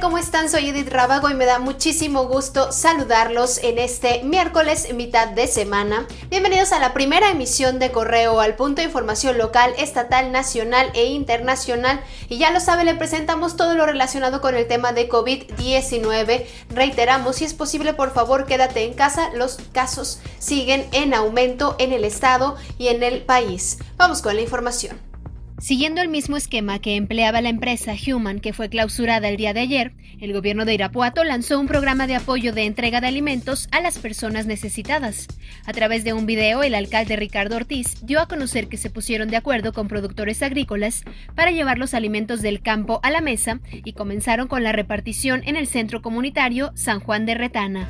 ¿cómo están? Soy Edith Rábago y me da muchísimo gusto saludarlos en este miércoles mitad de semana. Bienvenidos a la primera emisión de Correo al punto de información local, estatal, nacional e internacional. Y ya lo sabe, le presentamos todo lo relacionado con el tema de COVID-19. Reiteramos, si es posible, por favor, quédate en casa. Los casos siguen en aumento en el estado y en el país. Vamos con la información. Siguiendo el mismo esquema que empleaba la empresa Human, que fue clausurada el día de ayer, el gobierno de Irapuato lanzó un programa de apoyo de entrega de alimentos a las personas necesitadas. A través de un video, el alcalde Ricardo Ortiz dio a conocer que se pusieron de acuerdo con productores agrícolas para llevar los alimentos del campo a la mesa y comenzaron con la repartición en el centro comunitario San Juan de Retana.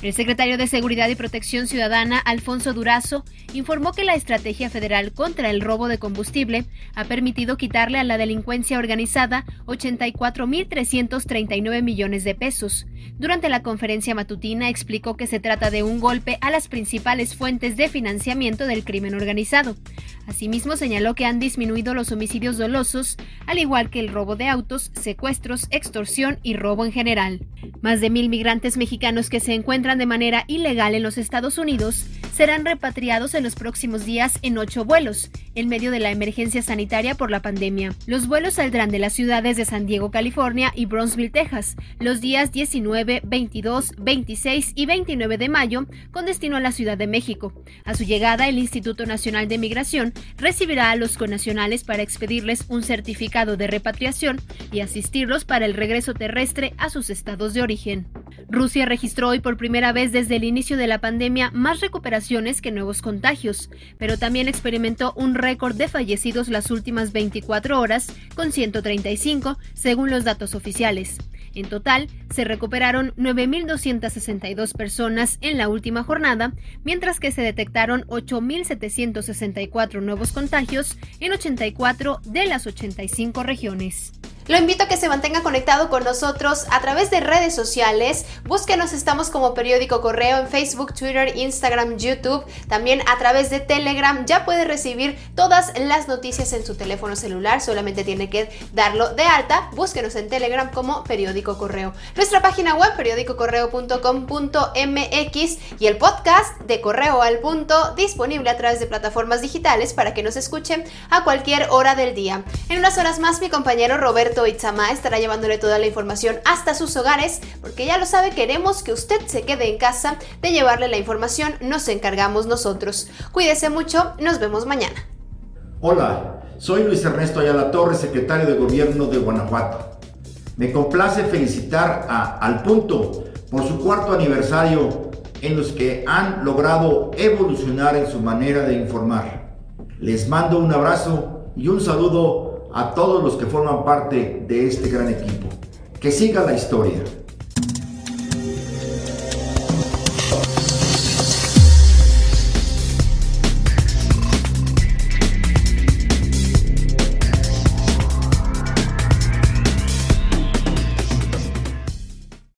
El secretario de Seguridad y Protección Ciudadana, Alfonso Durazo, informó que la estrategia federal contra el robo de combustible ha permitido quitarle a la delincuencia organizada 84.339 millones de pesos. Durante la conferencia matutina explicó que se trata de un golpe a las principales fuentes de financiamiento del crimen organizado. Asimismo, señaló que han disminuido los homicidios dolosos, al igual que el robo de autos, secuestros, extorsión y robo en general. Más de mil migrantes mexicanos que se encuentran de manera ilegal en los Estados Unidos serán repatriados en los próximos días en ocho vuelos, en medio de la emergencia sanitaria por la pandemia. Los vuelos saldrán de las ciudades de San Diego, California y Bronzeville, Texas, los días 19, 22, 26 y 29 de mayo, con destino a la Ciudad de México. A su llegada, el Instituto Nacional de Migración recibirá a los conacionales para expedirles un certificado de repatriación y asistirlos para el regreso terrestre a sus estados de origen. Rusia registró hoy por primera vez desde el inicio de la pandemia más recuperaciones que nuevos contagios, pero también experimentó un récord de fallecidos las últimas 24 horas, con 135, según los datos oficiales. En total, se recuperaron 9.262 personas en la última jornada, mientras que se detectaron 8.764 nuevos contagios en 84 de las 85 regiones. Lo invito a que se mantenga conectado con nosotros a través de redes sociales. Búsquenos, estamos como periódico correo en Facebook, Twitter, Instagram, YouTube, también a través de Telegram. Ya puede recibir todas las noticias en su teléfono celular, solamente tiene que darlo de alta. Búsquenos en Telegram como periódico correo. Nuestra página web periódicocorreo.com.mx y el podcast de Correo al Punto disponible a través de plataformas digitales para que nos escuchen a cualquier hora del día. En unas horas más mi compañero Roberto Itzama estará llevándole toda la información hasta sus hogares, porque ya lo sabe, queremos que usted se quede en casa, de llevarle la información nos encargamos nosotros. Cuídese mucho, nos vemos mañana. Hola, soy Luis Ernesto Ayala Torres, secretario de Gobierno de Guanajuato. Me complace felicitar a Al Punto por su cuarto aniversario en los que han logrado evolucionar en su manera de informar. Les mando un abrazo y un saludo a todos los que forman parte de este gran equipo. Que siga la historia.